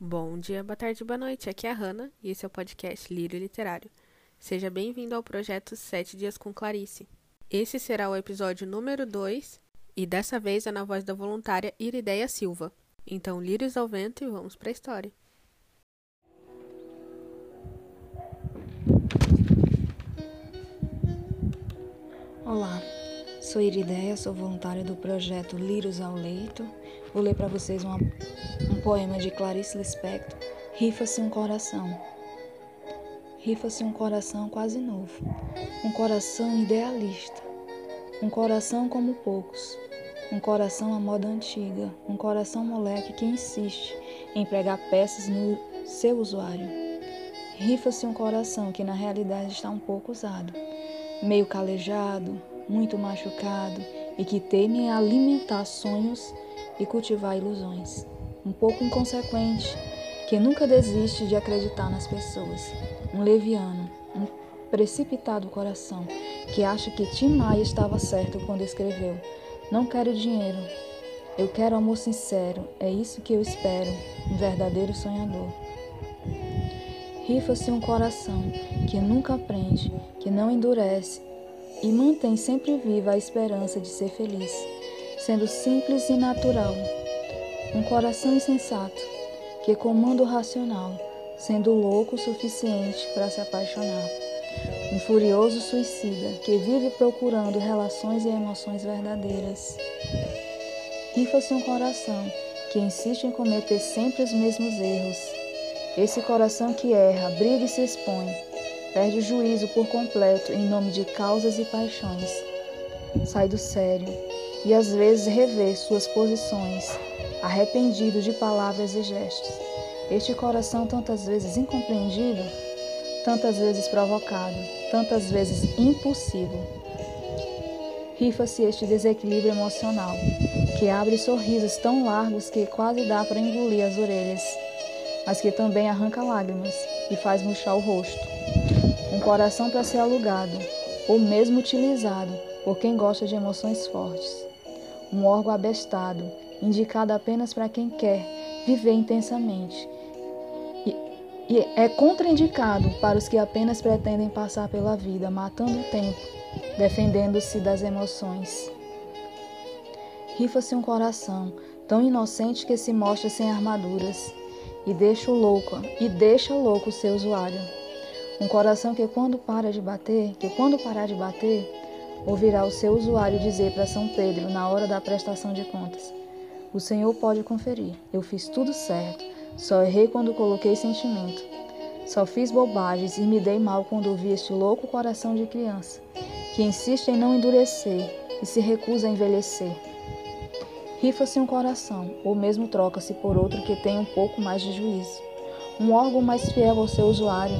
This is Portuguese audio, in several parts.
Bom dia, boa tarde, boa noite. Aqui é a Hanna e esse é o podcast Lírio Literário. Seja bem-vindo ao projeto Sete Dias com Clarice. Esse será o episódio número 2 e dessa vez é na voz da voluntária Irideia Silva. Então, lírios ao vento e vamos para a história. Olá, sou Irideia, sou voluntária do projeto Lírios ao Leito. Vou ler para vocês uma, um poema de Clarice Lispector, Rifa-se um coração. Rifa-se um coração quase novo, um coração idealista, um coração como poucos, um coração à moda antiga, um coração moleque que insiste em pregar peças no seu usuário. Rifa-se um coração que na realidade está um pouco usado, meio calejado, muito machucado e que teme em alimentar sonhos e cultivar ilusões. Um pouco inconsequente, que nunca desiste de acreditar nas pessoas. Um leviano, um precipitado coração, que acha que Tim Maia estava certo quando escreveu: Não quero dinheiro, eu quero amor sincero, é isso que eu espero, um verdadeiro sonhador. Rifa-se um coração que nunca aprende, que não endurece e mantém sempre viva a esperança de ser feliz sendo simples e natural. Um coração insensato, que comanda o racional, sendo louco o suficiente para se apaixonar. Um furioso suicida, que vive procurando relações e emoções verdadeiras. Rifa-se um coração que insiste em cometer sempre os mesmos erros. Esse coração que erra, briga e se expõe, perde o juízo por completo em nome de causas e paixões. Sai do sério, e às vezes rever suas posições, arrependido de palavras e gestos. Este coração, tantas vezes incompreendido, tantas vezes provocado, tantas vezes impossível. Rifa-se este desequilíbrio emocional, que abre sorrisos tão largos que quase dá para engolir as orelhas, mas que também arranca lágrimas e faz murchar o rosto. Coração para ser alugado, ou mesmo utilizado por quem gosta de emoções fortes um órgão abestado, indicado apenas para quem quer viver intensamente. E, e é contraindicado para os que apenas pretendem passar pela vida, matando o tempo, defendendo-se das emoções. Rifa-se um coração tão inocente que se mostra sem armaduras e deixa o louco e deixa louco o seu usuário. Um coração que quando para de bater, que quando parar de bater, ouvirá o seu usuário dizer para São Pedro na hora da prestação de contas: O Senhor pode conferir, eu fiz tudo certo, só errei quando coloquei sentimento. Só fiz bobagens e me dei mal quando ouvi este louco coração de criança, que insiste em não endurecer e se recusa a envelhecer. Rifa-se um coração, ou mesmo troca-se por outro que tem um pouco mais de juízo. Um órgão mais fiel ao seu usuário.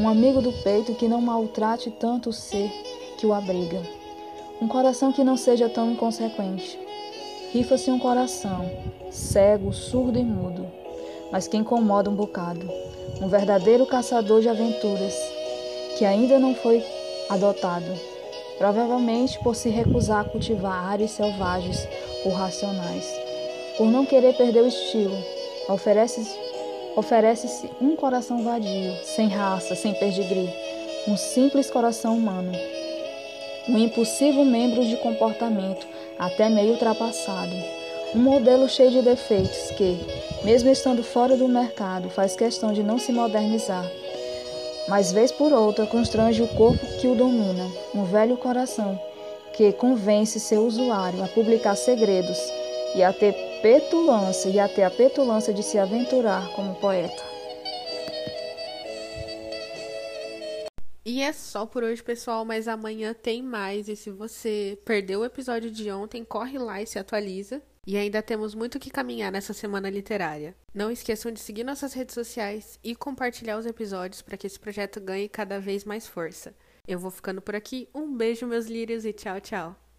Um amigo do peito que não maltrate tanto o ser que o abriga. Um coração que não seja tão inconsequente. Rifa-se um coração, cego, surdo e mudo, mas que incomoda um bocado. Um verdadeiro caçador de aventuras, que ainda não foi adotado, provavelmente por se recusar a cultivar áreas selvagens ou racionais. Por não querer perder o estilo, oferece-se oferece um coração vadio, sem raça, sem pedigree, um simples coração humano. Um impulsivo membro de comportamento até meio ultrapassado, um modelo cheio de defeitos que, mesmo estando fora do mercado, faz questão de não se modernizar. Mas vez por outra constrange o corpo que o domina, um velho coração que convence seu usuário a publicar segredos e a ter petulância e até a petulância de se aventurar como poeta. E é só por hoje, pessoal, mas amanhã tem mais. E se você perdeu o episódio de ontem, corre lá e se atualiza. E ainda temos muito que caminhar nessa semana literária. Não esqueçam de seguir nossas redes sociais e compartilhar os episódios para que esse projeto ganhe cada vez mais força. Eu vou ficando por aqui. Um beijo, meus lírios, e tchau, tchau.